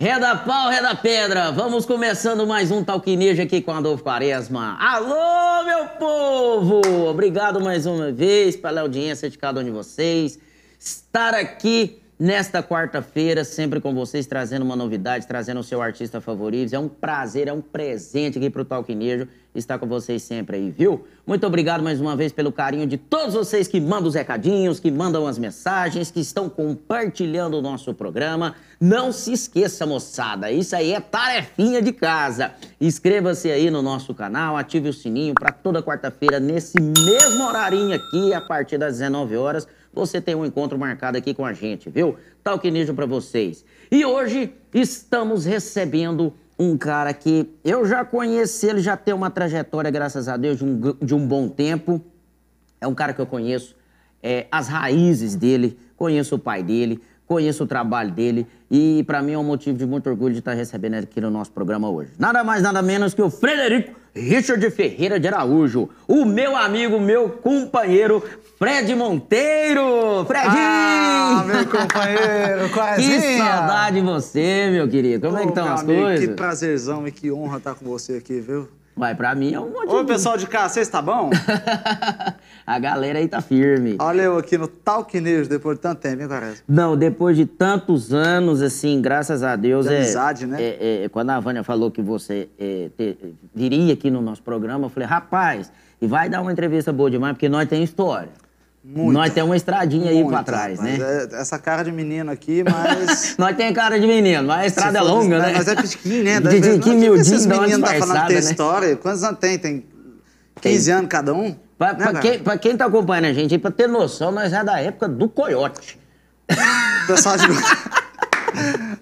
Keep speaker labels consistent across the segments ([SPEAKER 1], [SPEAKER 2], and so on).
[SPEAKER 1] Reda pau, reda pedra. Vamos começando mais um Talquinejo aqui com Adolfo Quaresma. Alô, meu povo! Obrigado mais uma vez pela audiência de cada um de vocês. Estar aqui nesta quarta-feira, sempre com vocês, trazendo uma novidade, trazendo o seu artista favorito. É um prazer, é um presente aqui pro Talquinejo estar com vocês sempre aí, viu? Muito obrigado mais uma vez pelo carinho de todos vocês que mandam os recadinhos, que mandam as mensagens, que estão compartilhando o nosso programa. Não se esqueça, moçada, isso aí é tarefinha de casa. Inscreva-se aí no nosso canal, ative o sininho para toda quarta-feira, nesse mesmo horarinho aqui, a partir das 19 horas, você tem um encontro marcado aqui com a gente, viu? Talquinejo para vocês. E hoje estamos recebendo um cara que eu já conheci, ele já tem uma trajetória, graças a Deus, de um, de um bom tempo. É um cara que eu conheço é, as raízes dele, conheço o pai dele, conheço o trabalho dele e para mim é um motivo de muito orgulho de estar recebendo ele aqui no nosso programa hoje. Nada mais, nada menos que o Frederico Richard Ferreira de Araújo, o meu amigo, meu companheiro Fred Monteiro. Fredinho!
[SPEAKER 2] Ah, meu companheiro, quase.
[SPEAKER 1] Que saudade de você, meu querido. Como é que estão as
[SPEAKER 2] amigo,
[SPEAKER 1] coisas?
[SPEAKER 2] Que prazerzão e que honra estar com você aqui, viu?
[SPEAKER 1] Vai, pra mim é um motivo.
[SPEAKER 2] Ô, pessoal de cá, vocês tá bom?
[SPEAKER 1] A galera aí tá firme.
[SPEAKER 2] Olha eu aqui no Talquinejo depois de tanto tempo, hein, parece?
[SPEAKER 1] Não, depois de tantos anos, assim, graças a Deus.
[SPEAKER 2] De
[SPEAKER 1] é,
[SPEAKER 2] amizade, né?
[SPEAKER 1] é, é, quando a Vânia falou que você é, te- viria aqui no nosso programa, eu falei, rapaz, e vai dar uma entrevista boa demais, porque nós tem história.
[SPEAKER 2] Muita.
[SPEAKER 1] Nós temos uma estradinha aí pra trás, né?
[SPEAKER 2] É, essa cara de menino aqui, mas...
[SPEAKER 1] Nós tem cara de menino, mas a estrada é longa, né?
[SPEAKER 2] Mas é pequenininho, né?
[SPEAKER 1] De, de, que miudinho,
[SPEAKER 2] esses meninos tá falando tem
[SPEAKER 1] né?
[SPEAKER 2] história. Quantos anos tem? Tem 15 anos cada um?
[SPEAKER 1] Pra,
[SPEAKER 2] Né,
[SPEAKER 1] pra quem, pra quem tá acompanhando a gente aí, pra ter noção, nós é da época do coiote.
[SPEAKER 2] Pessoal de...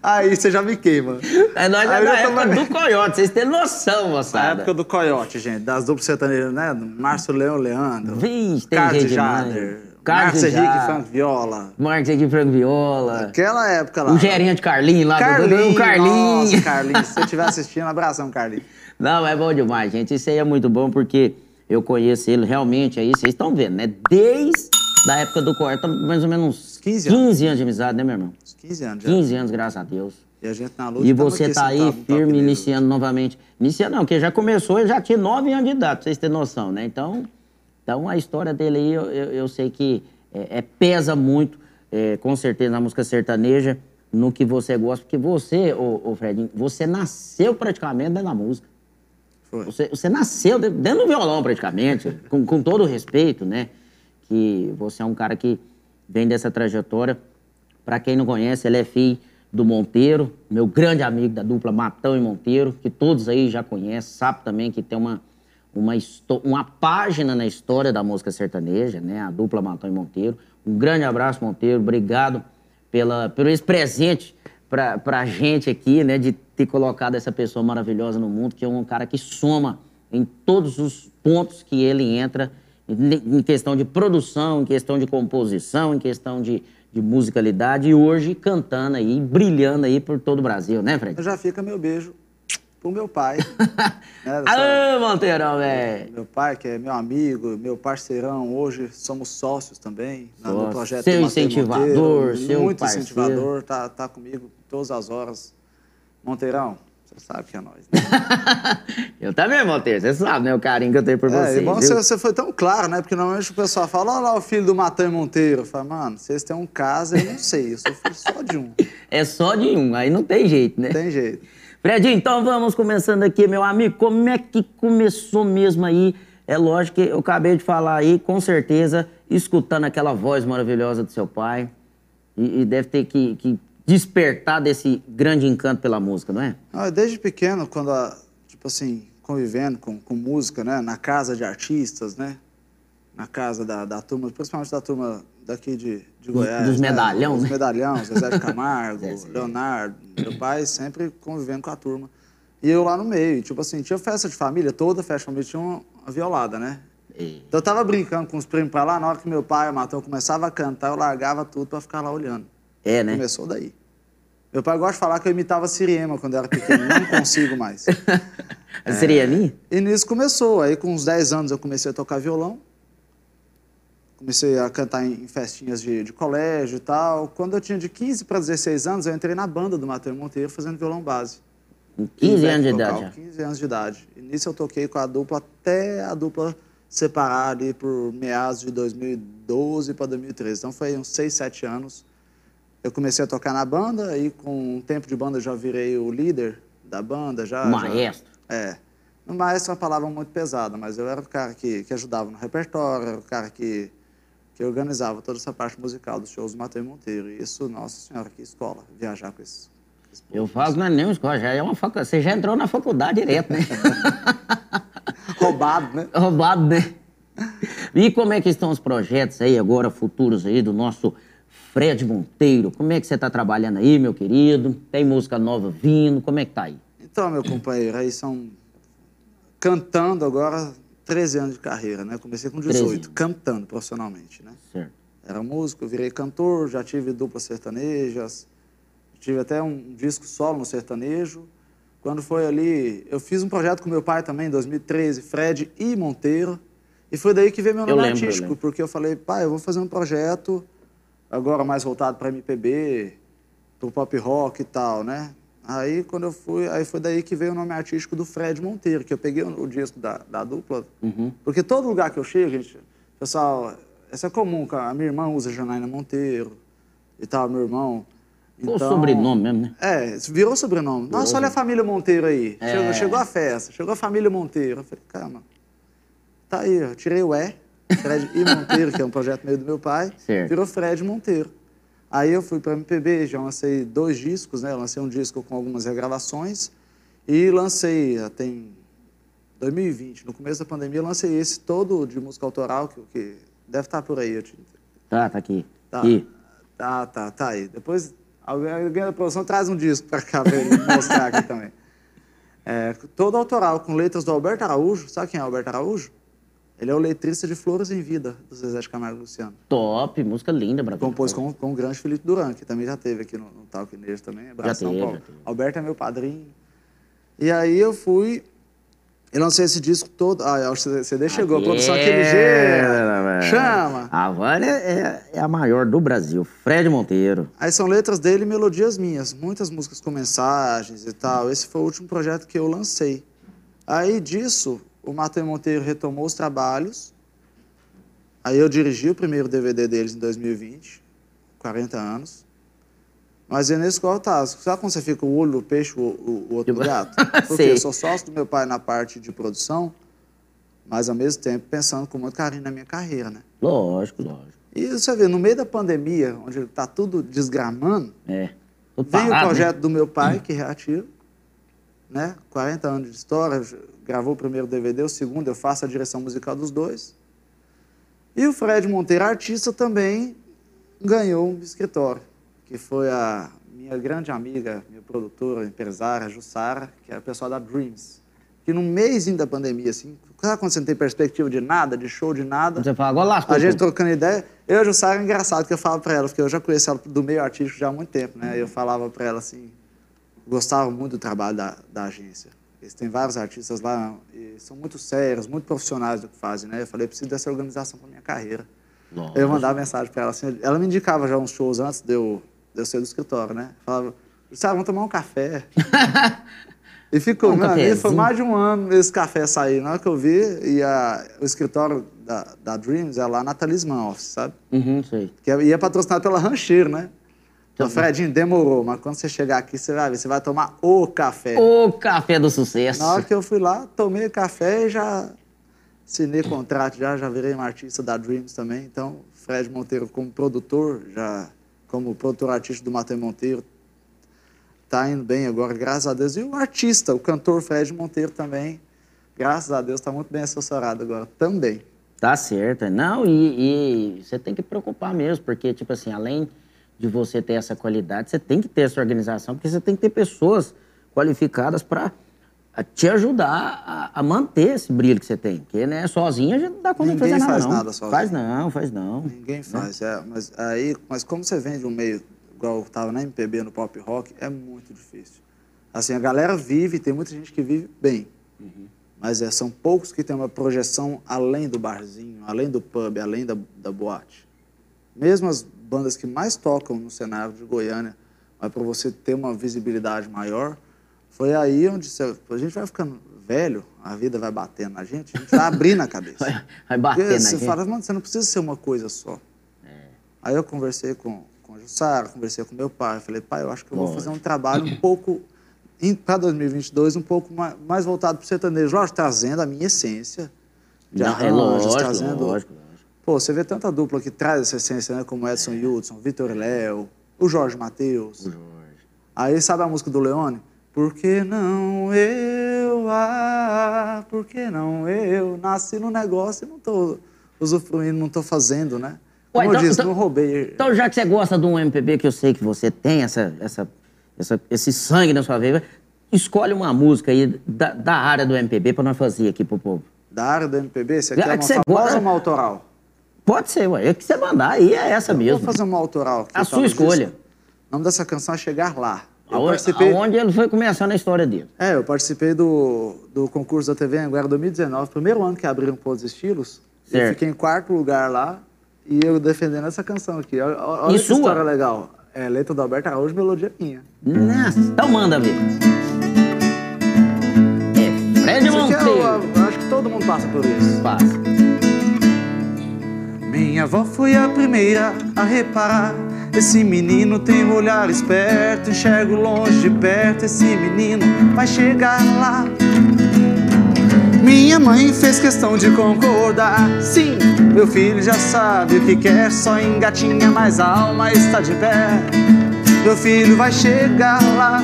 [SPEAKER 2] Aí você já me queima.
[SPEAKER 1] É, nós é da
[SPEAKER 2] tô-
[SPEAKER 1] época do coiote, vocês têm noção,
[SPEAKER 2] Na
[SPEAKER 1] moçada.
[SPEAKER 2] época do Coyote, gente, das duplas sertanejas, né? Do Márcio Leão Leandro.
[SPEAKER 1] Vixe, tem
[SPEAKER 2] Carlos
[SPEAKER 1] gente demais.
[SPEAKER 2] Jader.
[SPEAKER 1] Carlos
[SPEAKER 2] Marcos Henrique. Franco Viola.
[SPEAKER 1] Marcos aqui, Franco Viola.
[SPEAKER 2] Aquela época lá.
[SPEAKER 1] O gerente Carlinho lá do
[SPEAKER 2] Carlinhos.
[SPEAKER 1] o Carlinho.
[SPEAKER 2] Nossa, Carlinhos. Se você estiver assistindo, abração, Carlinhos.
[SPEAKER 1] Não, é bom demais, gente. Isso aí é muito bom porque eu conheço ele realmente aí, vocês estão vendo, né? Desde a época do Corta, mais ou menos uns
[SPEAKER 2] 15
[SPEAKER 1] 15 anos de amizade, né, meu irmão?
[SPEAKER 2] Uns 15 anos já.
[SPEAKER 1] 15 anos, graças a Deus.
[SPEAKER 2] E a gente na luta.
[SPEAKER 1] E você tá aí firme, iniciando novamente. Iniciando não, porque já começou, ele já tinha 9 anos de idade, pra vocês terem noção, né? Então, então a história dele aí, eu, eu, eu sei que é, é- pesa muito, é, com certeza, na música sertaneja, no que você gosta, porque você, ô, ô Fredinho, você nasceu praticamente dentro da música.
[SPEAKER 2] Foi.
[SPEAKER 1] Você, você nasceu de- dentro do violão, praticamente, com, com todo o respeito, né? Que você é um cara que vem dessa trajetória. Pra quem não conhece, ele é filho do Monteiro, meu grande amigo da dupla Matão e Monteiro, que todos aí já conhecem, sabe também que tem uma, uma, uma página na história da música sertaneja, né? A dupla Matão e Monteiro. Um grande abraço, Monteiro. Obrigado pela, pelo esse presente pra, pra gente aqui, né? De ter colocado essa pessoa maravilhosa no mundo, que é um cara que soma em todos os pontos que ele entra, em, questão de produção, em questão de composição, em questão de, de musicalidade, e hoje cantando aí, brilhando aí por todo o Brasil, né, Fred?
[SPEAKER 2] Já fica meu beijo pro meu pai. né,
[SPEAKER 1] Alô, Monteirão, velho!
[SPEAKER 2] Meu pai, que é meu amigo, meu parceirão, hoje somos sócios também
[SPEAKER 1] Sócio.
[SPEAKER 2] no projeto
[SPEAKER 1] Seu incentivador,
[SPEAKER 2] Monteiro,
[SPEAKER 1] seu
[SPEAKER 2] Muito
[SPEAKER 1] parceiro.
[SPEAKER 2] incentivador, tá, tá comigo todas as horas. Monteirão, você sabe que é nós. Né?
[SPEAKER 1] Eu também, Monteiro, você sabe, né, o carinho que eu tenho por você.
[SPEAKER 2] É, bom, você, você foi tão claro, né? Porque normalmente o pessoal fala, olha lá o filho do Matão e Monteiro. Eu falo, mano, vocês têm um caso, eu não sei, eu sou filho só de um.
[SPEAKER 1] É só de um, aí não tem jeito, né?
[SPEAKER 2] Não tem jeito.
[SPEAKER 1] Fredinho, então vamos começando aqui, meu amigo. Como é que começou mesmo aí? É lógico que eu acabei de falar aí, com certeza, escutando aquela voz maravilhosa do seu pai. E, e deve ter que, que despertar desse grande encanto pela música, não é?
[SPEAKER 2] Ah, desde pequeno, quando, a, tipo assim, convivendo com, com música, né? Na casa de artistas, né? Na casa da, da turma, principalmente da turma daqui de, de Goiás.
[SPEAKER 1] dos
[SPEAKER 2] né?
[SPEAKER 1] medalhão,
[SPEAKER 2] Os
[SPEAKER 1] né?
[SPEAKER 2] medalhão, Zezé de Camargo, Leonardo. Meu pai sempre convivendo com a turma. E eu lá no meio. Tipo assim, tinha festa de família, toda festa de família tinha uma, uma violada, né?
[SPEAKER 1] E-
[SPEAKER 2] Então eu tava brincando com os primos pra lá, na hora que meu pai e o Matão começava a cantar, eu largava tudo pra ficar lá olhando.
[SPEAKER 1] É, né?
[SPEAKER 2] Começou daí. Meu pai gosta de falar que eu imitava Siriema quando eu era pequeno, não consigo mais.
[SPEAKER 1] Seria ali?
[SPEAKER 2] E nisso começou. Aí com uns 10 anos eu comecei a tocar violão. comecei a cantar em festinhas de, de colégio e tal. Quando eu tinha de 15 para 16 anos, eu entrei na banda do Matheus Monteiro fazendo violão base.
[SPEAKER 1] 15 anos de idade já?
[SPEAKER 2] 15 anos de idade. E nisso eu toquei com a dupla até a dupla separar ali por meados de 2012 para 2013. Então foi uns 6, 7 anos. Eu comecei a tocar na banda e com um tempo de banda eu já virei o líder da banda. Já,
[SPEAKER 1] maestro.
[SPEAKER 2] Já, é. O maestro é uma palavra muito pesada, mas eu era o cara que, que ajudava no repertório, era o cara que, que organizava toda essa parte musical dos shows do Matheus Monteiro. E isso, nossa senhora, que escola, viajar com esses.
[SPEAKER 1] Eu falo, não é nem uma escola, já é uma faculdade. Você já entrou na faculdade direto, né?
[SPEAKER 2] Roubado, né?
[SPEAKER 1] Roubado, né? E como é que estão os projetos aí agora, futuros aí, do nosso Fred Monteiro? Como é que você está trabalhando aí, meu querido? Tem música nova vindo? Como é que tá aí?
[SPEAKER 2] Então, meu companheiro, aí são cantando agora 13 anos de carreira, né? Comecei com 18, cantando profissionalmente, né?
[SPEAKER 1] Certo.
[SPEAKER 2] Era músico, virei cantor, já tive duplas sertanejas, tive até um disco solo no sertanejo. Quando foi ali, eu fiz um projeto com meu pai também, em 2013, Fred e Monteiro. E foi daí que veio meu nome lembro, artístico, eu porque eu falei, pai, eu vou fazer um projeto agora mais voltado para MPB, para o pop rock e tal, né? Aí quando eu fui, aí foi daí que veio o nome artístico do Fred Monteiro, que eu peguei o, o disco da, da dupla.
[SPEAKER 1] Uhum.
[SPEAKER 2] Porque todo lugar que eu chego, gente, pessoal, isso é comum, a minha irmã usa Janaína Monteiro e tal, meu irmão.
[SPEAKER 1] Então, o sobrenome mesmo, né?
[SPEAKER 2] É, virou sobrenome. Virou Nossa, olha a família Monteiro aí. É. Chegou, chegou, a festa, chegou a família Monteiro. Eu falei, calma, tá aí, eu tirei o E, Fred e Monteiro, que é um projeto meio do meu pai,
[SPEAKER 1] certo.
[SPEAKER 2] virou Fred Monteiro. Aí eu fui para MPB, já lancei dois discos, né? Eu lancei um disco com algumas regravações e lancei, até em 2020, no começo da pandemia, lancei esse todo de música autoral, que, que deve estar tá por aí. Eu te...
[SPEAKER 1] Tá, tá aqui.
[SPEAKER 2] Tá,
[SPEAKER 1] aqui.
[SPEAKER 2] tá, tá, tá aí. Depois alguém, alguém da produção traz um disco para cá para mostrar aqui também. É, todo autoral, com letras do Alberto Araújo. Sabe quem é Alberto Araújo? Ele é o letrista de Flores em Vida, do Zezé de Camargo Luciano.
[SPEAKER 1] Top, música linda, Brasil.
[SPEAKER 2] Compôs com, com o grande Felipe Duran, que também já teve aqui no, no Talk também. Abraço
[SPEAKER 1] já
[SPEAKER 2] São
[SPEAKER 1] teve,
[SPEAKER 2] Paulo.
[SPEAKER 1] já teve.
[SPEAKER 2] Alberto é meu padrinho. E aí eu fui. Eu lancei esse disco todo. Ah, o CD chegou, a produção aquele jeito. Chama!
[SPEAKER 1] Agora é, é, a maior do Brasil, Fred Monteiro.
[SPEAKER 2] Aí são letras dele e melodias minhas. Muitas músicas com mensagens e tal. Esse foi o último projeto que eu lancei. Aí disso, o Matheus Monteiro retomou os trabalhos. Aí eu dirigi o primeiro DVD deles em 2020, 40 anos. Mas é nesse qual tá. Sabe quando você fica o olho do peixe, o, o, o outro do gato? Porque eu sou sócio do meu pai na parte de produção, mas ao mesmo tempo pensando com muito carinho na minha carreira, né?
[SPEAKER 1] Lógico, lógico.
[SPEAKER 2] E você vê, no meio da pandemia, onde está tudo desgramando,
[SPEAKER 1] é,
[SPEAKER 2] tudo vem parado, o projeto né? do meu pai, que reativa, né? 40 anos de história, gravou o primeiro DVD, o segundo eu faço a direção musical dos dois. E o Fred Monteiro, artista, também ganhou um escritório, que foi a minha grande amiga, minha produtora, empresária, Jussara, que é a pessoal da Dreams. Que no mês da pandemia, assim, sabe quando você não tem perspectiva de nada, de show, de nada?
[SPEAKER 1] Você fala, agora lascou.
[SPEAKER 2] A gente trocando ideia. Eu e a Jussara é engraçado que eu falo para ela, porque eu já conheço ela do meio artístico já há muito tempo, né? Eu falava para ela assim, gostava muito do trabalho da, da agência. Eles têm vários artistas lá e são muito sérios, muito profissionais do que fazem, né? Eu falei, preciso dessa organização para minha carreira.
[SPEAKER 1] Nossa.
[SPEAKER 2] Eu mandava mensagem para ela assim, ela me indicava já uns shows antes de eu, de eu ser do escritório, né? Falava, sabe, vamos tomar um café. e ficou,
[SPEAKER 1] um
[SPEAKER 2] meu amigo, foi mais de um ano esse café sair. Na hora que eu vi, e a, o escritório da, da Dreams é lá na Talismã Office, sabe?
[SPEAKER 1] Uhum, sei.
[SPEAKER 2] Que ia é patrocinado pela Rancheiro, né? Então, Fredinho, demorou, mas quando você chegar aqui, você vai ver, você vai tomar o café.
[SPEAKER 1] O café do sucesso.
[SPEAKER 2] Na hora que eu fui lá, tomei café e já assinei contrato, já, já virei um artista da Dreams também. Então, Fred Monteiro como produtor, já como produtor artístico do Matheus Monteiro, tá indo bem agora, graças a Deus. E o artista, o cantor Fred Monteiro também, graças a Deus, está muito bem assessorado agora também.
[SPEAKER 1] Tá certo. Não, e, e você tem que preocupar mesmo, porque, tipo assim, além de você ter essa qualidade, você tem que ter essa organização, porque você tem que ter pessoas qualificadas para te ajudar a, a, manter esse brilho que você tem. Porque, né, sozinha a gente não dá conta
[SPEAKER 2] Ninguém
[SPEAKER 1] de fazer
[SPEAKER 2] faz
[SPEAKER 1] nada, não.
[SPEAKER 2] nada sozinho.
[SPEAKER 1] Faz não, faz não.
[SPEAKER 2] Ninguém faz, é. Mas, aí, mas como você vem de um meio, igual eu estava na MPB, no pop rock, é muito difícil. Assim, a galera vive, tem muita gente que vive bem.
[SPEAKER 1] Uhum.
[SPEAKER 2] Mas é, são poucos que têm uma projeção além do barzinho, além do pub, além da, da boate. Mesmo as bandas que mais tocam no cenário de Goiânia, mas para você ter uma visibilidade maior, foi aí onde você, a gente vai ficando velho, a vida vai batendo na gente, a gente vai abrindo a cabeça.
[SPEAKER 1] Vai, vai
[SPEAKER 2] Porque
[SPEAKER 1] na
[SPEAKER 2] você
[SPEAKER 1] gente.
[SPEAKER 2] fala, mano, você não precisa ser uma coisa só. Aí eu conversei com, com a Jussara, conversei com meu pai, falei, pai, eu acho que eu vou fazer um trabalho um pouco, para 2022, um pouco mais, mais voltado para o sertanejo, lógico, trazendo a minha essência de
[SPEAKER 1] Não, é
[SPEAKER 2] arranjos,
[SPEAKER 1] lógico,
[SPEAKER 2] trazendo...
[SPEAKER 1] lógico.
[SPEAKER 2] Pô, você vê tanta dupla que traz essa essência, né? Como Edson Hudson, Vitor Léo, o Jorge Matheus. Aí sabe a música do Leone? Por que não eu, ah, por que não eu? Nasci no negócio e não tô usufruindo, não tô fazendo, né?
[SPEAKER 1] Ué,
[SPEAKER 2] Como
[SPEAKER 1] então-
[SPEAKER 2] eu disse,
[SPEAKER 1] então-
[SPEAKER 2] não roubei.
[SPEAKER 1] Então, já que você gosta de um MPB, que eu sei que você tem essa, essa, essa- esse sangue na sua veia, escolhe uma música aí da, da área do MPB para nós fazer aqui pro povo.
[SPEAKER 2] Da área do MPB, você
[SPEAKER 1] É
[SPEAKER 2] quer
[SPEAKER 1] que
[SPEAKER 2] uma
[SPEAKER 1] você
[SPEAKER 2] famosa
[SPEAKER 1] gosta-
[SPEAKER 2] ou uma autoral?
[SPEAKER 1] Pode ser, ué. É que você mandar aí, é essa mesmo.
[SPEAKER 2] Vou fazer uma autoral.
[SPEAKER 1] A sua escolha.
[SPEAKER 2] disso. O nome dessa canção é Chegar Lá. Eu
[SPEAKER 1] Aonde,
[SPEAKER 2] participei...
[SPEAKER 1] aonde ele foi começando a história dele.
[SPEAKER 2] É, eu participei do, do concurso da TV Anguera 2019, primeiro ano que abriram Pôs Estilos. Eu
[SPEAKER 1] Certo.
[SPEAKER 2] fiquei em quarto lugar lá e eu defendendo essa canção aqui. Olha, olha
[SPEAKER 1] E
[SPEAKER 2] que
[SPEAKER 1] sua?
[SPEAKER 2] história legal. É letra do Alberto Araújo, melodia minha.
[SPEAKER 1] Nossa, então manda ver. É Fred
[SPEAKER 2] é,
[SPEAKER 1] Monteiro.
[SPEAKER 2] o- eu acho que todo mundo passa por isso.
[SPEAKER 1] Passa.
[SPEAKER 2] Minha avó foi a primeira a reparar. Esse menino tem um olhar esperto, enxergo longe de perto. Esse menino vai chegar lá. Minha mãe fez questão de concordar. Sim, meu filho já sabe o que quer, só engatinha, mas a alma está de pé. Meu filho vai chegar lá.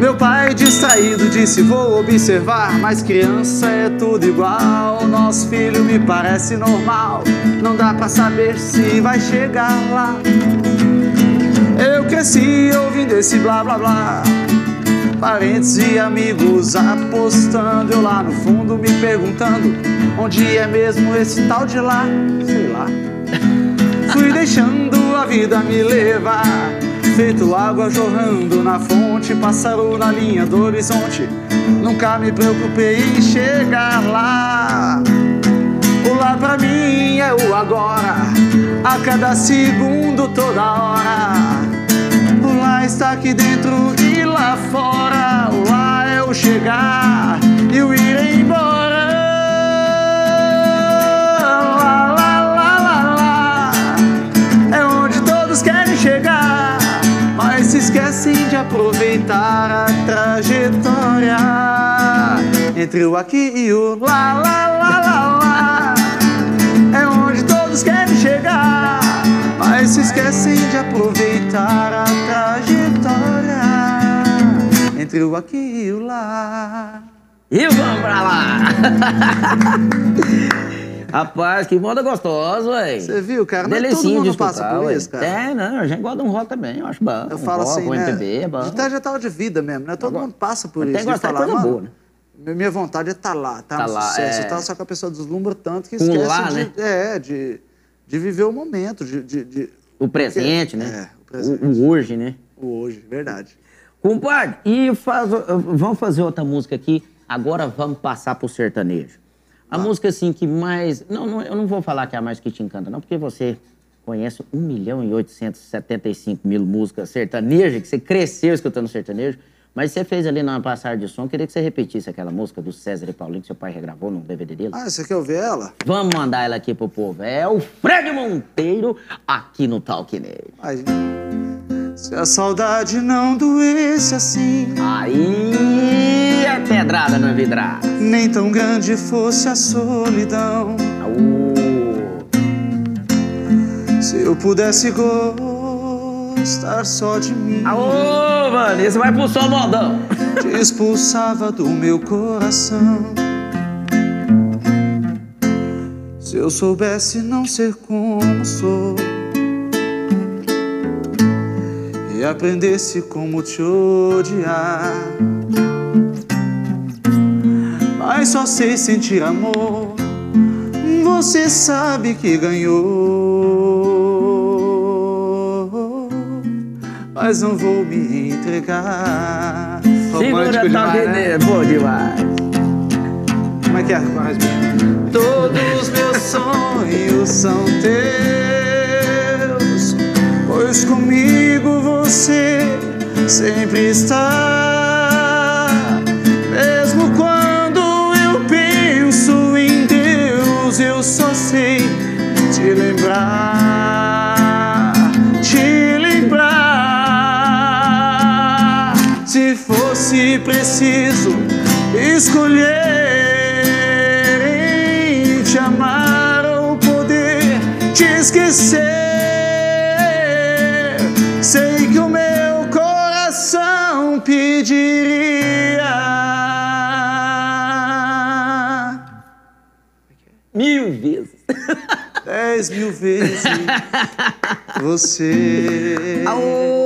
[SPEAKER 2] Meu pai distraído disse vou observar Mas criança é tudo igual. Nosso filho me parece normal. Não dá pra saber se vai chegar lá. Eu cresci ouvindo esse blá blá blá. Parentes e amigos apostando Eu lá no fundo me perguntando Onde é mesmo esse tal de lá? Sei lá. Fui deixando a vida me levar Feito água jorrando na fonte Pássaro na linha do horizonte. Nunca me preocupei em chegar lá. O lá pra mim é o agora A cada segundo, toda hora. O lá está aqui dentro e lá fora O lá é o chegar. E o ir embora se esquecem de aproveitar a trajetória entre o aqui e o lá, lá, lá, lá, lá. É onde todos querem chegar, mas se esquecem de aproveitar a trajetória entre o aqui e o lá.
[SPEAKER 1] E vamos pra lá. Rapaz, que moda gostosa, ué.
[SPEAKER 2] Você viu, cara? Não é todo mundo passa por isso, cara.
[SPEAKER 1] É, não, a gente gosta de um rock também, eu acho bom.
[SPEAKER 2] Eu
[SPEAKER 1] um
[SPEAKER 2] falo
[SPEAKER 1] rock,
[SPEAKER 2] assim,
[SPEAKER 1] um
[SPEAKER 2] né?
[SPEAKER 1] MPB é bom.
[SPEAKER 2] De trajetória de vida mesmo, né? Todo
[SPEAKER 1] Agora,
[SPEAKER 2] mundo passa por isso.
[SPEAKER 1] tem gostar de
[SPEAKER 2] falar,
[SPEAKER 1] coisa boa, né?
[SPEAKER 2] Minha vontade é estar lá, tá,
[SPEAKER 1] Tá
[SPEAKER 2] no
[SPEAKER 1] lá,
[SPEAKER 2] sucesso
[SPEAKER 1] é.
[SPEAKER 2] e tal, só que a pessoa deslumbra tanto que esquece
[SPEAKER 1] lá,
[SPEAKER 2] de,
[SPEAKER 1] né?
[SPEAKER 2] é, de, de viver o momento, de, de, de-
[SPEAKER 1] O presente,
[SPEAKER 2] Porque-
[SPEAKER 1] né?
[SPEAKER 2] é, o presente.
[SPEAKER 1] O, o hoje, né?
[SPEAKER 2] o hoje, verdade.
[SPEAKER 1] Compadre, e faz, vamos fazer outra música aqui. Agora vamos passar pro sertanejo. A música, assim, que mais... Não, não, eu não vou falar que é a mais que te encanta, não, porque você conhece 1 milhão e 875 mil músicas sertanejas, que você cresceu escutando sertanejo, mas você fez ali na passagem de som, queria que você repetisse aquela música do César e Paulinho, que seu pai regravou no DVD dele.
[SPEAKER 2] Ah, você quer ouvir ela?
[SPEAKER 1] Vamos mandar ela aqui pro povo. É o Fred Monteiro, aqui no Talk Ney.
[SPEAKER 2] Ai, se a saudade não doesse assim,
[SPEAKER 1] Aí é pedrada na vidraça.
[SPEAKER 2] nem tão grande fosse a solidão.
[SPEAKER 1] Aô.
[SPEAKER 2] Se eu pudesse gostar só de mim.
[SPEAKER 1] Aô, mano, esse vai pro som modão.
[SPEAKER 2] te expulsava do meu coração. Se eu soubesse não ser como sou e aprendesse como te odiar, mas só sei sentir amor. Você sabe que ganhou, mas não vou me entregar.
[SPEAKER 1] Segura
[SPEAKER 2] Romântico
[SPEAKER 1] Talk
[SPEAKER 2] demais, né?
[SPEAKER 1] Neja. Bom demais.
[SPEAKER 2] Como é que é? Mais bem. Todos meus sonhos são teus, pois comigo você sempre está. Mesmo quando eu penso em Deus, eu só sei te lembrar, te lembrar. Se fosse preciso escolher te amar ou poder te esquecer, pediria
[SPEAKER 1] Mil vezes.
[SPEAKER 2] dez mil vezes você.
[SPEAKER 1] Aô,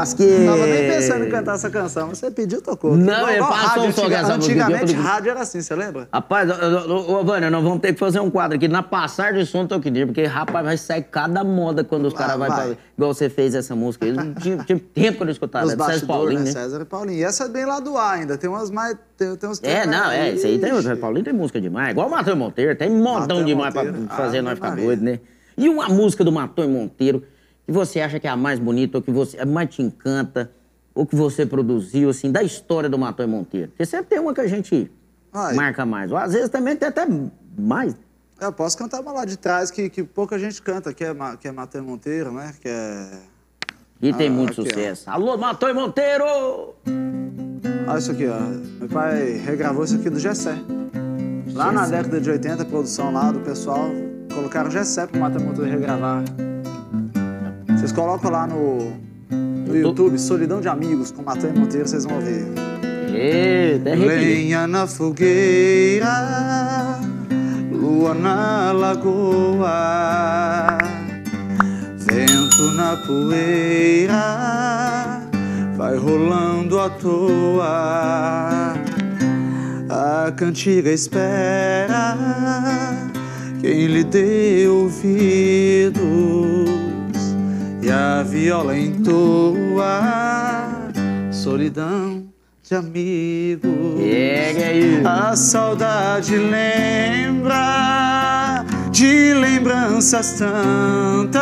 [SPEAKER 1] lasqueira.
[SPEAKER 2] Tava nem pensando em cantar essa canção, mas você pediu, tocou.
[SPEAKER 1] Não,
[SPEAKER 2] igual
[SPEAKER 1] passou um som música,
[SPEAKER 2] Antigamente,
[SPEAKER 1] eu-
[SPEAKER 2] rádio era assim, você lembra?
[SPEAKER 1] Rapaz, ô, Vânia, nós vamos ter que fazer um quadro aqui na passagem de som Toquininha, porque, rapaz, vai sair cada moda quando os
[SPEAKER 2] Vai,
[SPEAKER 1] caras vão
[SPEAKER 2] vai.
[SPEAKER 1] pra... Igual você fez essa música. aí. Tinha, tinha tempo que eu não escutava.
[SPEAKER 2] Os
[SPEAKER 1] É do César Paulinho,
[SPEAKER 2] né?
[SPEAKER 1] né?
[SPEAKER 2] César e Paulinho. E essa é bem lá do ar ainda. Tem umas mais. Tem, tem uns
[SPEAKER 1] É, não, é, isso aí tem. O. César Paulinho tem música demais. Igual o Matheus Monteiro, tem montão
[SPEAKER 2] Matheus
[SPEAKER 1] demais
[SPEAKER 2] Monteiro,
[SPEAKER 1] pra fazer
[SPEAKER 2] Ave
[SPEAKER 1] nós ficar doido, né? E uma música do Matheus Monteiro que você acha que é a mais bonita, ou que você mais te encanta, ou que você produziu, assim, da história do Matheus Monteiro? Porque sempre tem uma que a gente
[SPEAKER 2] Ai.
[SPEAKER 1] marca mais. Ou às vezes também tem até mais.
[SPEAKER 2] Eu posso cantar uma lá de trás que, que pouca gente canta, que é, que é Matheus Monteiro, né? Que é.
[SPEAKER 1] E tem
[SPEAKER 2] Ah,
[SPEAKER 1] muito
[SPEAKER 2] aqui, ó.
[SPEAKER 1] sucesso. Alô, Matheus Monteiro!
[SPEAKER 2] Olha isso aqui, ó. Meu pai regravou isso aqui do Gessé. Lá na
[SPEAKER 1] Gessé.
[SPEAKER 2] década de 80, a produção lá do pessoal colocaram Gessé pro Matheus Monteiro regravar. Vocês colocam lá no, no YouTube Solidão de Amigos com Matheus Monteiro, vocês vão ver.
[SPEAKER 1] Eita, é.
[SPEAKER 2] Lenha na fogueira, lua na lagoa, vento na poeira, vai rolando à toa. A cantiga espera quem lhe dê ouvidos e a viola entoa solidão de amigos.
[SPEAKER 1] É, que é isso.
[SPEAKER 2] A saudade lembra de lembranças tantas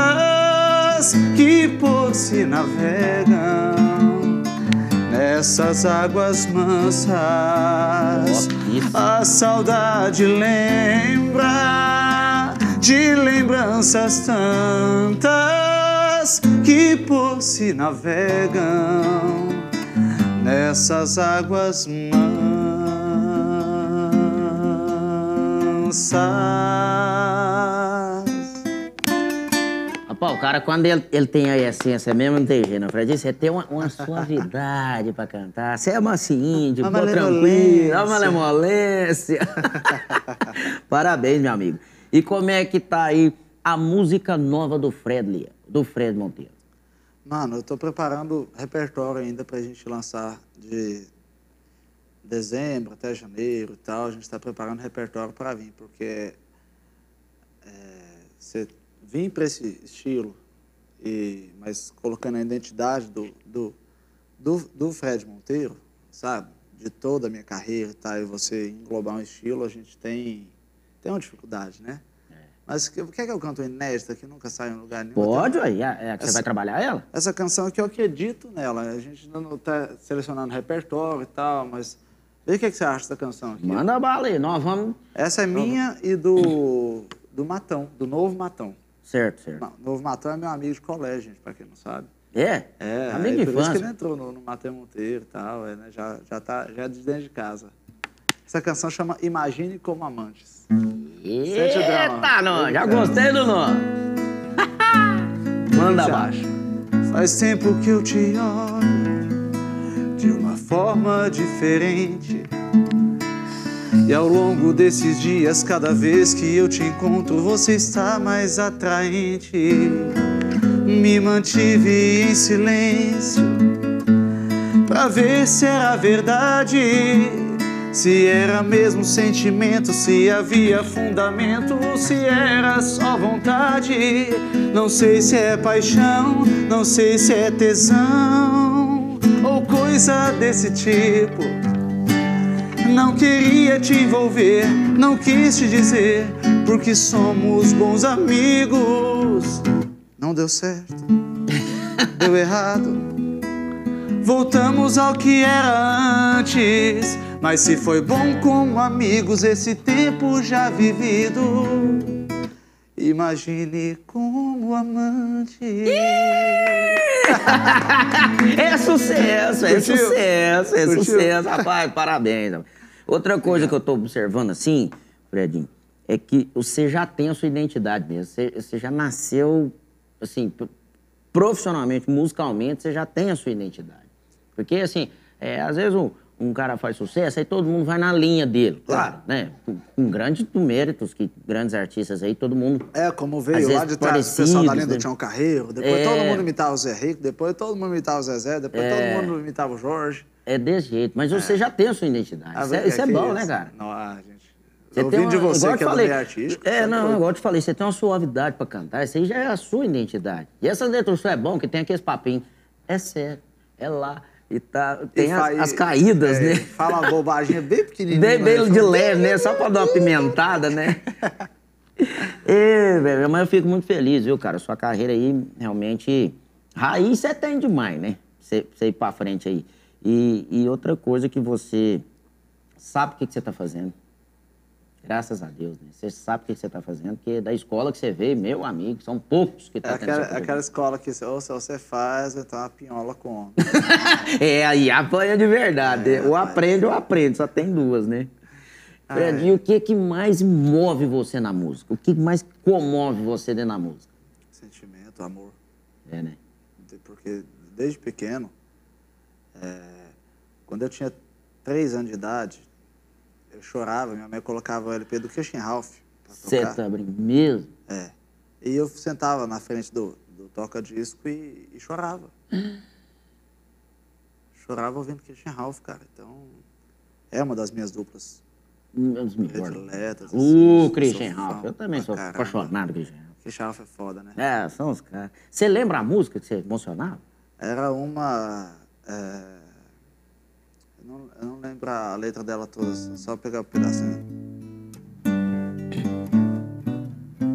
[SPEAKER 2] que por si navegam nessas águas mansas. A saudade lembra de lembranças tantas que por si navegam nessas águas mansas.
[SPEAKER 1] Rapaz, o cara, quando ele, ele tem a essência mesmo, não tem jeito, não. Fred, você tem uma, uma suavidade pra cantar. Você é mansinho, de boa, tranquilo, uma malemolência. Parabéns, meu amigo. E como é que tá aí a música nova do Fred Lia, do Fred Monteiro?
[SPEAKER 2] Mano, eu tô preparando repertório ainda pra gente lançar de dezembro até janeiro e tal. A gente tá preparando repertório pra vir, porque é, você vir pra esse estilo, e, mas colocando a identidade do, do, do, do Fred Monteiro, sabe? De toda a minha carreira e tal, e você englobar um estilo, a gente tem, tem uma dificuldade, né? Mas que- quer que eu canto inédita que nunca sai em lugar nenhum?
[SPEAKER 1] Pode, aí. É, é que você
[SPEAKER 2] Essa-
[SPEAKER 1] vai trabalhar ela?
[SPEAKER 2] Essa canção aqui eu acredito nela. A gente ainda não está selecionando repertório e tal, mas vê o que, que você acha dessa canção aqui.
[SPEAKER 1] Manda bala aí, nós vamos.
[SPEAKER 2] Essa é minha e do, do Matão, do Novo Matão.
[SPEAKER 1] Certo, certo.
[SPEAKER 2] Não, Novo Matão é meu amigo de colégio, gente, pra quem não sabe.
[SPEAKER 1] É?
[SPEAKER 2] É,
[SPEAKER 1] Amigo de
[SPEAKER 2] por isso que ele
[SPEAKER 1] infância.
[SPEAKER 2] entrou no, no Mateu Monteiro e tal, é, né, já, já, tá, já é de dentro de casa. Essa canção chama Imagine Como Amantes. Sente o drama.
[SPEAKER 1] Eita, não, já gostei do nome. Manda
[SPEAKER 2] você
[SPEAKER 1] abaixo.
[SPEAKER 2] Faz tempo que eu te olho de uma forma diferente. E ao longo desses dias, cada vez que eu te encontro, você está mais atraente. Me mantive em silêncio pra ver se era verdade. Se era mesmo sentimento, se havia fundamento, se era só vontade. Não sei se é paixão, não sei se é tesão, ou coisa desse tipo. Não queria te envolver, não quis te dizer, porque somos bons amigos. Não deu certo, deu errado. Voltamos ao que era antes. Mas se foi bom como amigos esse tempo já vivido, imagine como amante.
[SPEAKER 1] é sucesso, é
[SPEAKER 2] Curtiu?
[SPEAKER 1] sucesso, é
[SPEAKER 2] Curtiu?
[SPEAKER 1] sucesso, rapaz, parabéns. Outra coisa que eu tô observando assim, Fredinho, é que você já tem a sua identidade mesmo. Você, você já nasceu, assim, profissionalmente, musicalmente, você já tem a sua identidade. Porque, assim, é, às vezes um, um cara faz sucesso, aí todo mundo vai na linha dele, claro, né? Com, grandes méritos, que grandes artistas aí, todo mundo
[SPEAKER 2] É, como veio lá de trás o pessoal da linha do
[SPEAKER 1] né?
[SPEAKER 2] Tião Carreiro, depois
[SPEAKER 1] É.
[SPEAKER 2] todo mundo imitava o Zé Rico, depois todo mundo imitava o Zezé, depois
[SPEAKER 1] É.
[SPEAKER 2] todo mundo imitava o Jorge.
[SPEAKER 1] É desse jeito, mas você já tem a sua identidade.
[SPEAKER 2] Ah,
[SPEAKER 1] isso é, isso é
[SPEAKER 2] que
[SPEAKER 1] bom,
[SPEAKER 2] isso?
[SPEAKER 1] né, cara?
[SPEAKER 2] Não, ah, gente.
[SPEAKER 1] Você
[SPEAKER 2] Ouvindo
[SPEAKER 1] tem
[SPEAKER 2] de
[SPEAKER 1] uma-
[SPEAKER 2] você
[SPEAKER 1] igual eu
[SPEAKER 2] que é do
[SPEAKER 1] falei,
[SPEAKER 2] meio artístico.
[SPEAKER 1] É, não, igual eu te falei, você tem uma suavidade pra cantar, isso aí já é a sua identidade. E essas letras é bom, que tem aqueles papinhos. É sério, é lá. E tá, tem
[SPEAKER 2] E
[SPEAKER 1] as,
[SPEAKER 2] fa-
[SPEAKER 1] as caídas,
[SPEAKER 2] é,
[SPEAKER 1] né?
[SPEAKER 2] Fala uma bobagem bem pequenininha.
[SPEAKER 1] Bem, bem
[SPEAKER 2] né?
[SPEAKER 1] de leve, né? Só pra dar uma pimentada, né? É, velho, mas eu fico muito feliz, viu, cara? Sua carreira aí, realmente... Raiz você tem demais, né? Você, você ir pra frente aí. E, e outra coisa que você sabe o que, que você tá fazendo. Graças a Deus, né? Você sabe o que, você tá fazendo, porque da escola que você veio, meu amigo, são poucos que
[SPEAKER 2] É
[SPEAKER 1] tá tendo
[SPEAKER 2] aquela, aquela escola que ou se você faz, então a pinhola come.
[SPEAKER 1] É, aí apanha de verdade.
[SPEAKER 2] É,
[SPEAKER 1] ou aprende ou aprende, só tem duas, né? Fred,
[SPEAKER 2] Ah, é.
[SPEAKER 1] e o que que mais move você na música? O que mais comove você dentro da música?
[SPEAKER 2] Sentimento, amor.
[SPEAKER 1] É, né?
[SPEAKER 2] Porque desde pequeno, é, quando eu tinha três anos de idade, eu chorava, minha mãe colocava o LP do pra
[SPEAKER 1] Você tá brincando mesmo?
[SPEAKER 2] É. E eu sentava na frente do, do toca-disco e, e chorava. chorava ouvindo Christian Ralph, cara. Então, é uma das minhas duplas
[SPEAKER 1] Um dos melhores.
[SPEAKER 2] prediletas.
[SPEAKER 1] O
[SPEAKER 2] assim,
[SPEAKER 1] Christian Ralph. Eu também sou
[SPEAKER 2] caramba.
[SPEAKER 1] apaixonado Christian Ralph.
[SPEAKER 2] Christian Ralph é foda, né?
[SPEAKER 1] É, são os caras. Você lembra a música que você emocionava?
[SPEAKER 2] Era uma. é, não, eu não lembro a letra dela toda, só pegar o pedacinho.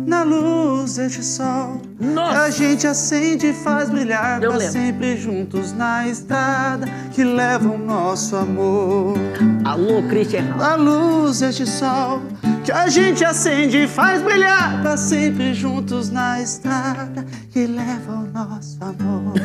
[SPEAKER 2] Na luz deste sol,
[SPEAKER 1] Nossa!
[SPEAKER 2] a gente acende e faz brilhar pra sempre juntos na estrada que leva o nosso amor.
[SPEAKER 1] Alô, Christian Ralph.
[SPEAKER 2] A luz deste sol que a gente acende e faz brilhar pra sempre juntos na estrada que leva o nosso amor.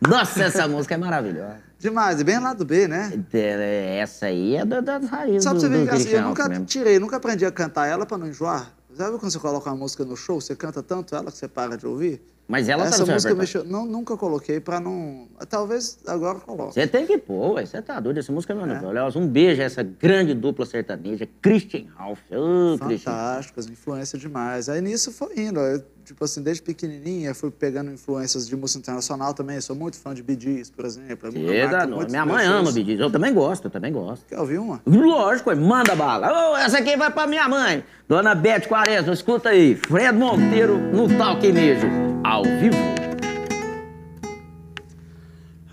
[SPEAKER 1] Nossa, essa música é maravilhosa.
[SPEAKER 2] Demais, e bem lá do B, né?
[SPEAKER 1] É, Essa aí é da- das raízes
[SPEAKER 2] Só
[SPEAKER 1] do,
[SPEAKER 2] você ver assim,
[SPEAKER 1] Christian
[SPEAKER 2] eu nunca
[SPEAKER 1] mesmo.
[SPEAKER 2] tirei, nunca aprendi a cantar ela pra não enjoar. Sabe quando você coloca uma música no show, você canta tanto ela que você para de ouvir?
[SPEAKER 1] Mas ela tá
[SPEAKER 2] Essa
[SPEAKER 1] seu
[SPEAKER 2] música mexeu, não, nunca coloquei pra não. Talvez agora coloque.
[SPEAKER 1] Você tem que pôr, ué. Você tá doido. Essa música é maravilhosa. Aliás, um beijo a essa grande dupla sertaneja, Christian Ralph. Christian.
[SPEAKER 2] Fantásticas, influência demais. Aí nisso foi indo. Eu, tipo assim, desde pequenininha fui pegando influências de música internacional também. Eu sou muito fã de Bee Gees, por exemplo. É muito
[SPEAKER 1] Minha mãe ama. Bee Gees. Eu também gosto, eu também gosto.
[SPEAKER 2] Quer ouvir uma?
[SPEAKER 1] Lógico, manda bala. Ô, essa aqui vai pra minha mãe. Dona Beth Quaresma, escuta aí. Fred Monteiro no Talquinejo, ao vivo.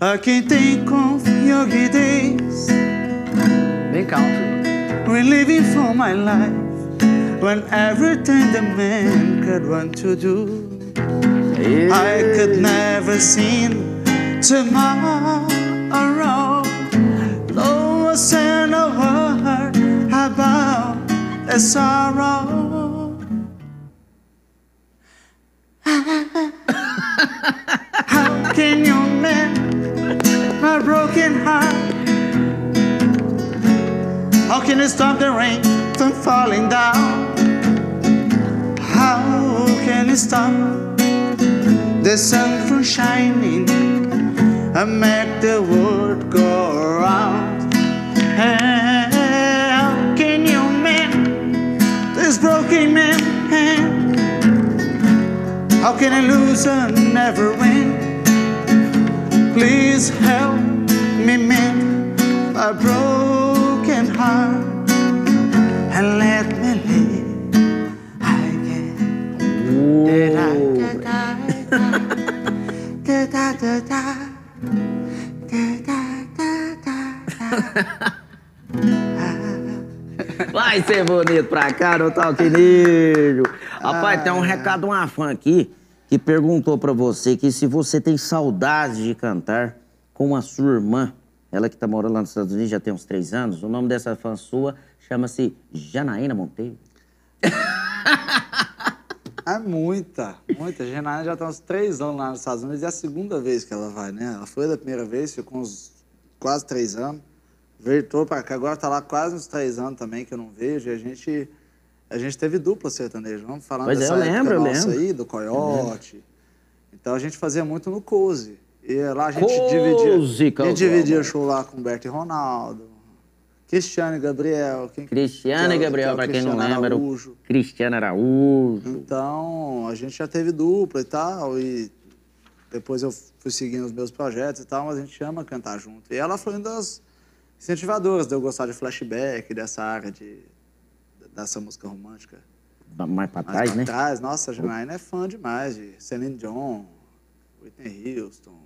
[SPEAKER 2] A quem tem yogi days,
[SPEAKER 1] Bem country.
[SPEAKER 2] reliving for my life, when everything the man could want to do. I could never seem tomorrow. No one said a word about the sorrow. How can you mend my broken heart? How can you stop the rain from falling down? How can you stop the sun from shining and make the world go round? How can you mend this broken man? How can I lose and never win? Please help me mend my broken heart
[SPEAKER 1] Vai ser bonito pra cá no Talquinejo. Rapaz, tem um recado, uma fã aqui, que perguntou pra você que se você tem saudade de cantar com a sua irmã, ela que tá morando lá nos Estados Unidos já tem uns três anos, o nome dessa fã sua chama-se Janaína Monteiro.
[SPEAKER 2] É muita, muita. A Janaína já está uns três anos lá nos Estados Unidos e é a segunda vez que ela vai, né? Ela foi da primeira vez, ficou uns quase três anos. Voltou para cá, agora está lá quase uns três anos também que eu não vejo. E a gente, a gente teve dupla sertaneja. Vamos falando
[SPEAKER 1] Pois é,
[SPEAKER 2] dessa
[SPEAKER 1] eu lembro, eu lembro.
[SPEAKER 2] aí, do Coyote. Então a gente fazia muito no Cozy. E lá a gente
[SPEAKER 1] Cozy,
[SPEAKER 2] dividia. A gente dividia show lá com Humberto e Ronaldo. Cristiano e Gabriel. Quem,
[SPEAKER 1] Cristiano
[SPEAKER 2] é
[SPEAKER 1] e Gabriel,
[SPEAKER 2] é o
[SPEAKER 1] pra quem não lembra,
[SPEAKER 2] Araújo.
[SPEAKER 1] Cristiano Araújo.
[SPEAKER 2] Então, a gente já teve dupla e tal, e depois eu fui seguindo os meus projetos e tal, mas a gente ama cantar junto. E ela foi uma das incentivadoras de eu gostar de flashback, dessa área de, dessa música romântica.
[SPEAKER 1] Mais pra
[SPEAKER 2] Mais
[SPEAKER 1] trás,
[SPEAKER 2] pra
[SPEAKER 1] né?
[SPEAKER 2] trás. Nossa, a Janaína é fã demais de Celine Dion, Whitney Houston,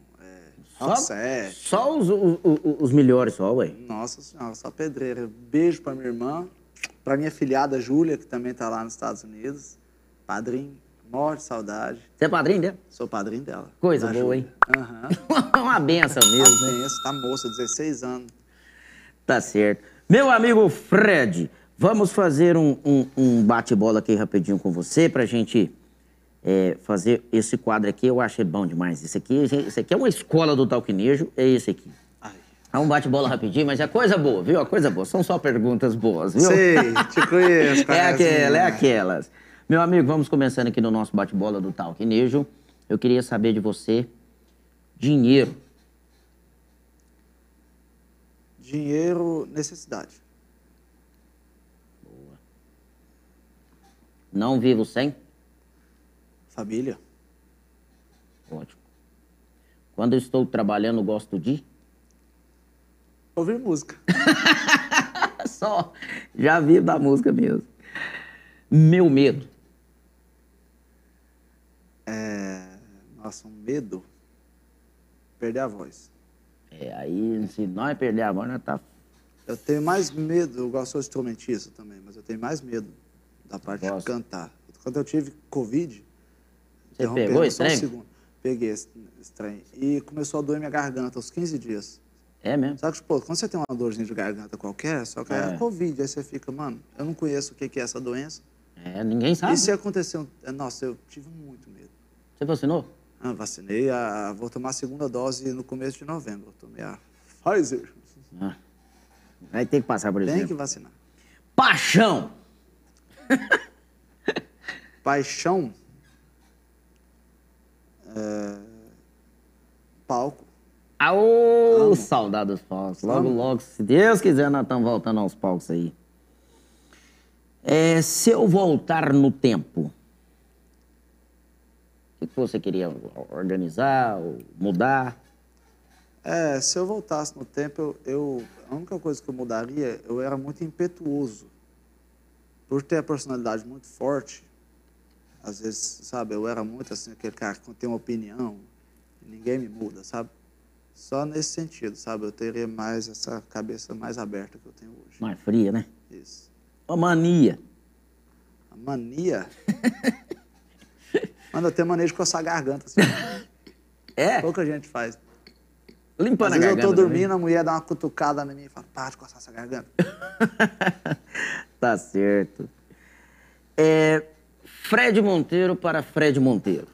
[SPEAKER 2] é,
[SPEAKER 1] Só,
[SPEAKER 2] Roxette.
[SPEAKER 1] só os, os, os- melhores, só, ué.
[SPEAKER 2] Nossa senhora, só pedreira. Beijo pra minha irmã, pra minha filhada Júlia, que também tá lá nos Estados Unidos. Padrinho, morre de saudade.
[SPEAKER 1] Você é padrinho dela?
[SPEAKER 2] Sou padrinho dela.
[SPEAKER 1] Coisa boa,
[SPEAKER 2] Júlia.
[SPEAKER 1] hein?
[SPEAKER 2] Aham.
[SPEAKER 1] Uma benção mesmo, né?
[SPEAKER 2] Pensa, tá moça, 16 anos.
[SPEAKER 1] Tá certo. Meu amigo Fred, vamos fazer um, um- um bate-bola aqui rapidinho com você pra gente é, fazer esse quadro aqui. Eu achei bom demais. Esse aqui, esse aqui é uma escola do talquinejo, é esse aqui. É um bate-bola rapidinho, mas é coisa boa, viu? É coisa boa. São só perguntas boas, viu?
[SPEAKER 2] Sei, te conheço.
[SPEAKER 1] É aquela, é aquelas. Meu amigo, vamos começando aqui no nosso bate-bola do Talquinejo. Eu queria saber de você dinheiro.
[SPEAKER 2] Dinheiro, necessidade.
[SPEAKER 1] Não vivo sem?
[SPEAKER 2] Família.
[SPEAKER 1] Ótimo. Quando eu estou trabalhando, gosto de?
[SPEAKER 2] Ouvir música.
[SPEAKER 1] Só. Já vivo da música mesmo. Meu medo.
[SPEAKER 2] É... Nossa, um medo. Perder a voz.
[SPEAKER 1] É, aí, se nós perder a voz, nós tá...
[SPEAKER 2] Eu tenho mais medo, eu gosto- sou instrumentista também, mas eu tenho mais medo da parte
[SPEAKER 1] Gosto.
[SPEAKER 2] de cantar. Quando eu tive Covid,
[SPEAKER 1] Você
[SPEAKER 2] interrompendo
[SPEAKER 1] pegou esse
[SPEAKER 2] um
[SPEAKER 1] trem?
[SPEAKER 2] segundo. Peguei esse, esse trem. E começou a doer minha garganta aos 15 dias.
[SPEAKER 1] É mesmo?
[SPEAKER 2] Sabe que, pô, quando você tem uma dorzinha de garganta qualquer, só que é,
[SPEAKER 1] É.
[SPEAKER 2] Covid, aí você fica, mano, eu não conheço o que é essa doença.
[SPEAKER 1] É, ninguém sabe.
[SPEAKER 2] E se acontecer, um- é, nossa, eu tive muito medo.
[SPEAKER 1] Você vacinou?
[SPEAKER 2] Ah, vacinei, a, vou tomar a segunda dose no começo de novembro. Eu tomei a Pfizer.
[SPEAKER 1] Ah. Vai ter que passar por
[SPEAKER 2] Tem
[SPEAKER 1] exemplo.
[SPEAKER 2] que vacinar.
[SPEAKER 1] Paixão.
[SPEAKER 2] Paixão. É, palco.
[SPEAKER 1] Aô,
[SPEAKER 2] Amo.
[SPEAKER 1] saudade dos palcos. Logo,
[SPEAKER 2] Amo.
[SPEAKER 1] logo, se Deus quiser, nós estamos voltando aos palcos aí. É, se eu voltar no tempo, o que que você queria organizar ou mudar?
[SPEAKER 2] É, se eu voltasse no tempo, eu, eu- a única coisa que eu mudaria, eu era muito impetuoso. Por ter a personalidade muito forte, às vezes, sabe, eu era muito assim, aquele cara que tem uma opinião, ninguém me muda, sabe? Só nesse sentido, sabe? Eu teria mais essa cabeça mais aberta que eu tenho hoje.
[SPEAKER 1] Mais fria, né?
[SPEAKER 2] Isso.
[SPEAKER 1] Uma mania.
[SPEAKER 2] A mania. Eu tenho mania de coçar a garganta. Assim.
[SPEAKER 1] É?
[SPEAKER 2] Pouca gente faz.
[SPEAKER 1] Limpando
[SPEAKER 2] Às
[SPEAKER 1] a
[SPEAKER 2] vezes eu
[SPEAKER 1] garganta.
[SPEAKER 2] tô
[SPEAKER 1] também.
[SPEAKER 2] dormindo, a mulher dá uma cutucada em mim e fala, para de coçar essa garganta.
[SPEAKER 1] tá certo. É, Fred Monteiro para Fred Monteiro.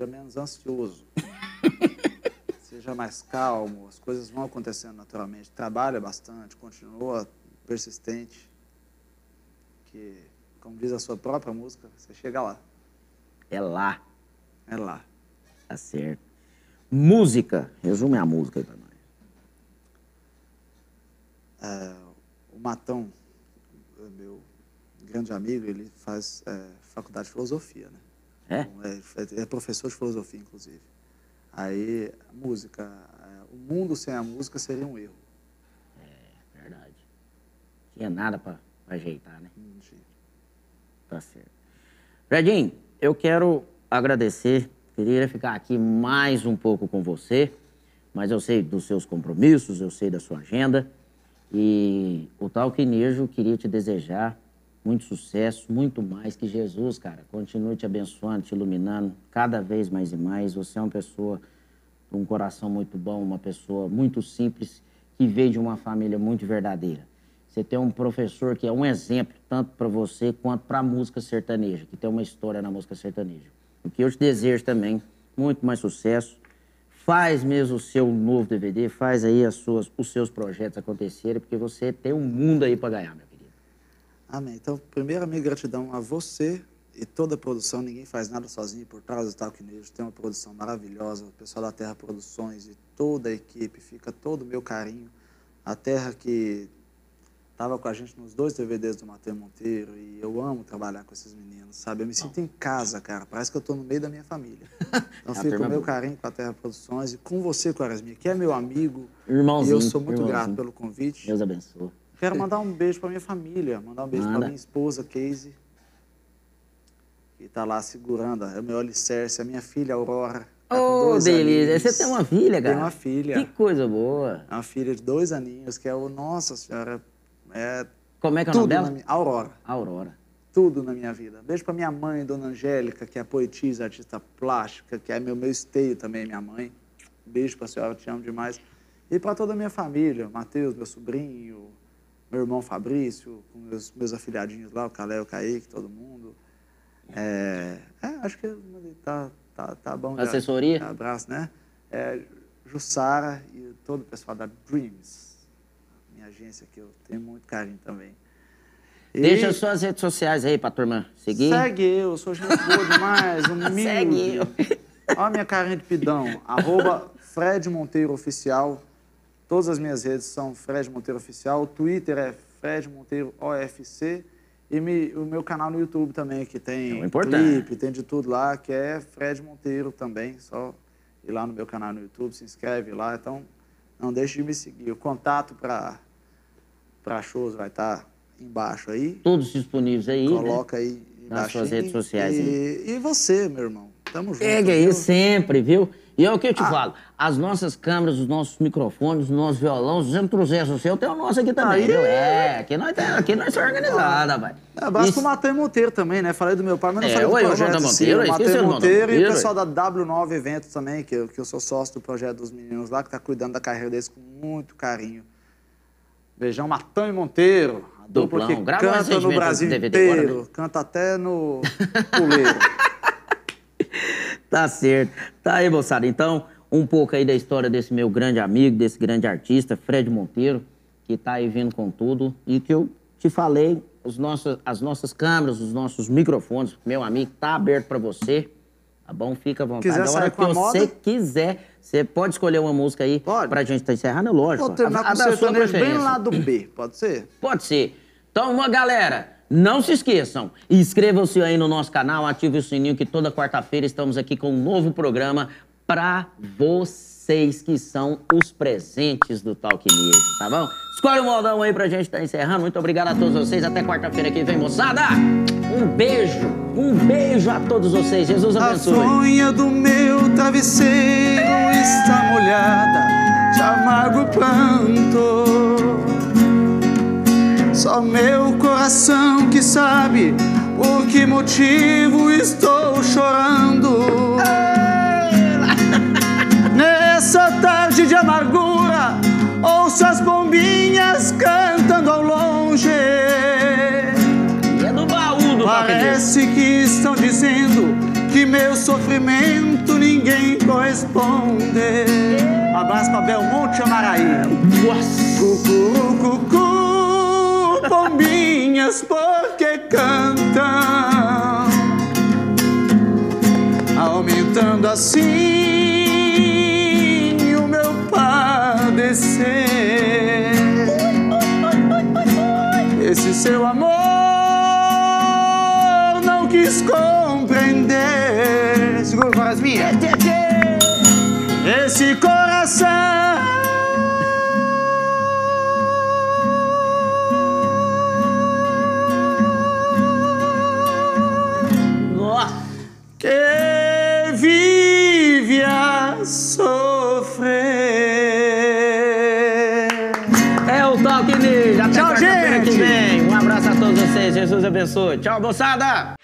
[SPEAKER 2] Seja menos ansioso. Seja mais calmo, as coisas vão acontecendo naturalmente. Trabalha bastante, continua persistente. Que, como diz a sua própria música, você chega lá.
[SPEAKER 1] É lá.
[SPEAKER 2] É lá.
[SPEAKER 1] Tá certo. Música. Resume a música aí pra nós.
[SPEAKER 2] É, o Matão, é meu grande amigo, ele faz é, faculdade de filosofia, né?
[SPEAKER 1] É?
[SPEAKER 2] Então, É, é professor de filosofia, inclusive. Aí, música, é, o mundo sem a música seria um erro.
[SPEAKER 1] Verdade. Tinha nada pra ajeitar, né?
[SPEAKER 2] Não tinha.
[SPEAKER 1] Tá certo. Fredinho, eu quero agradecer. Queria ficar aqui mais um pouco com você, mas eu sei dos seus compromissos, eu sei da sua agenda. E o Talquinejo queria te desejar muito sucesso, muito mais. Que Jesus, cara, continue te abençoando, te iluminando cada vez mais e mais. Você é uma pessoa com um coração muito bom, uma pessoa muito simples, que veio de uma família muito verdadeira. Você tem um professor que é um exemplo, tanto para você quanto para a música sertaneja, que tem uma história na música sertaneja. O que eu te desejo também, muito mais sucesso. Faz mesmo o seu novo DVD, faz aí as suas, os seus projetos acontecerem, porque você tem um mundo aí para ganhar, meu querido.
[SPEAKER 2] Amém. Então, primeiro, a minha gratidão a você e toda a produção. Ninguém faz nada sozinho por trás do Talquinejo. Tem uma produção maravilhosa, o pessoal da Terra Produções e toda a equipe. Fica todo o meu carinho. A Terra que estava com a gente nos dois DVDs do Matheus Monteiro e eu amo trabalhar com esses meninos, sabe? Eu me sinto em casa, cara. Parece que eu estou no meio da minha família. Então fica o meu carinho com a Terra Produções e com você, Quaresminha, que é meu amigo.
[SPEAKER 1] Irmãozinho.
[SPEAKER 2] E eu sou muito grato pelo convite.
[SPEAKER 1] Deus abençoe.
[SPEAKER 2] Quero mandar um beijo para minha família, mandar um beijo para minha esposa, Casey, que está lá segurando, é o meu alicerce, a minha filha, Aurora. tá com
[SPEAKER 1] Ô,
[SPEAKER 2] dois
[SPEAKER 1] delícia.
[SPEAKER 2] aninhos.
[SPEAKER 1] Você tem uma filha, cara?
[SPEAKER 2] Tenho uma filha.
[SPEAKER 1] Que coisa boa.
[SPEAKER 2] É uma filha de dois aninhos, que é o Nossa Senhora, é
[SPEAKER 1] Como é que é o nome dela?
[SPEAKER 2] minha... Aurora,
[SPEAKER 1] Aurora.
[SPEAKER 2] tudo na minha vida. Beijo para minha mãe, Dona Angélica, que é poetisa, artista plástica, que é meu, meu esteio também, minha mãe. Beijo para a senhora, te amo demais. E para toda a minha família, Matheus, meu sobrinho, meu irmão Fabrício, com meus, meus afilhadinhos lá, o Calé, o Kaique, todo mundo. É, é, acho que tá, tá, tá bom. já.
[SPEAKER 1] Assessoria?
[SPEAKER 2] Abraço, né? É, Jussara e todo o pessoal da Dreams, minha agência que eu tenho muito carinho também. E
[SPEAKER 1] Deixa suas redes sociais aí pra turma seguir.
[SPEAKER 2] Segue eu, sou gente boa demais, humilde.
[SPEAKER 1] Segue eu.
[SPEAKER 2] Olha a minha carinha de pidão, arroba Fred Monteiro Oficial. Todas as minhas redes são Fred Monteiro Oficial. O Twitter é Fred Monteiro OFC. E me- o meu canal no YouTube também, que
[SPEAKER 1] É
[SPEAKER 2] tem
[SPEAKER 1] importante.
[SPEAKER 2] clipe, tem de tudo lá, que é Fred Monteiro também. Só ir lá no meu canal no YouTube, se inscreve lá. Então, não deixe de me seguir. O contato para shows vai estar embaixo aí.
[SPEAKER 1] Todos disponíveis aí. né?
[SPEAKER 2] Coloca aí
[SPEAKER 1] Nas suas redes sociais
[SPEAKER 2] E, e você, meu irmão. Tamo junto.
[SPEAKER 1] Pega aí sempre, viu? E é o que eu te
[SPEAKER 2] Ah.
[SPEAKER 1] falo. As nossas câmeras, os nossos microfones, os nossos violões, se você não o seu, tem o nosso aqui também, viu? É, aqui nós, tem- aqui nós somos organizados, rapaz.
[SPEAKER 2] Abraço
[SPEAKER 1] Isso-
[SPEAKER 2] pro Matheus Monteiro também, né? Falei do meu pai, mas não
[SPEAKER 1] É,
[SPEAKER 2] falei do
[SPEAKER 1] ué, o
[SPEAKER 2] projeto si.
[SPEAKER 1] Monteiro,
[SPEAKER 2] O
[SPEAKER 1] do Jonathan
[SPEAKER 2] Monteiro e
[SPEAKER 1] Monteiro,
[SPEAKER 2] o pessoal da W9 Eventos também, que eu, que eu sou sócio do projeto dos meninos lá, que tá cuidando da carreira deles com muito carinho. Beijão, Matão e Monteiro. A dupla
[SPEAKER 1] Duplão.
[SPEAKER 2] que
[SPEAKER 1] Grava
[SPEAKER 2] canta no Brasil
[SPEAKER 1] DVD agora,
[SPEAKER 2] inteiro.
[SPEAKER 1] né?
[SPEAKER 2] Canta até no puleiro.
[SPEAKER 1] Tá certo. Tá aí, moçada. Então, um pouco aí da história desse meu grande amigo, desse grande artista, Fred Monteiro, que tá aí vindo com tudo. E que eu te falei, os nossos, as nossas câmeras, os nossos microfones, meu amigo, tá aberto pra você. Tá bom? Fica à vontade.
[SPEAKER 2] Quiser
[SPEAKER 1] a hora que você quiser, você pode escolher uma música aí
[SPEAKER 2] Pode.
[SPEAKER 1] pra gente estar encerrando, é lógico.
[SPEAKER 2] Vou terminar
[SPEAKER 1] A-
[SPEAKER 2] com
[SPEAKER 1] a
[SPEAKER 2] o
[SPEAKER 1] da sua
[SPEAKER 2] bem lá do B, pode ser?
[SPEAKER 1] Pode ser. Então, uma galera, não se esqueçam, inscrevam-se aí no nosso canal, ative o sininho que toda quarta-feira estamos aqui com um novo programa pra vocês que são os presentes do Talk News, tá bom? Escolhe o modão aí pra gente estar encerrando. Muito obrigado a todos vocês. Até quarta-feira que vem, moçada. Um beijo, um beijo a todos vocês. Jesus
[SPEAKER 2] A
[SPEAKER 1] abençoe.
[SPEAKER 2] fronha do meu travesseiro está molhada de amargo pranto. Só meu coração que sabe por que motivo estou chorando. Ouço as bombinhas cantando ao longe.
[SPEAKER 1] E é do baú do.
[SPEAKER 2] Parece que estão dizendo que meu sofrimento ninguém corresponde. Abraço pra Belmonte Amaraí. Cucu, cucu, bombinhas, porque cantam, aumentando assim Esse seu amor não quis compreender. Segura, Varasminha. Esse coração.
[SPEAKER 1] Nossa.
[SPEAKER 2] Que vive a sofrer.
[SPEAKER 1] Jesus abençoe. Tchau, moçada.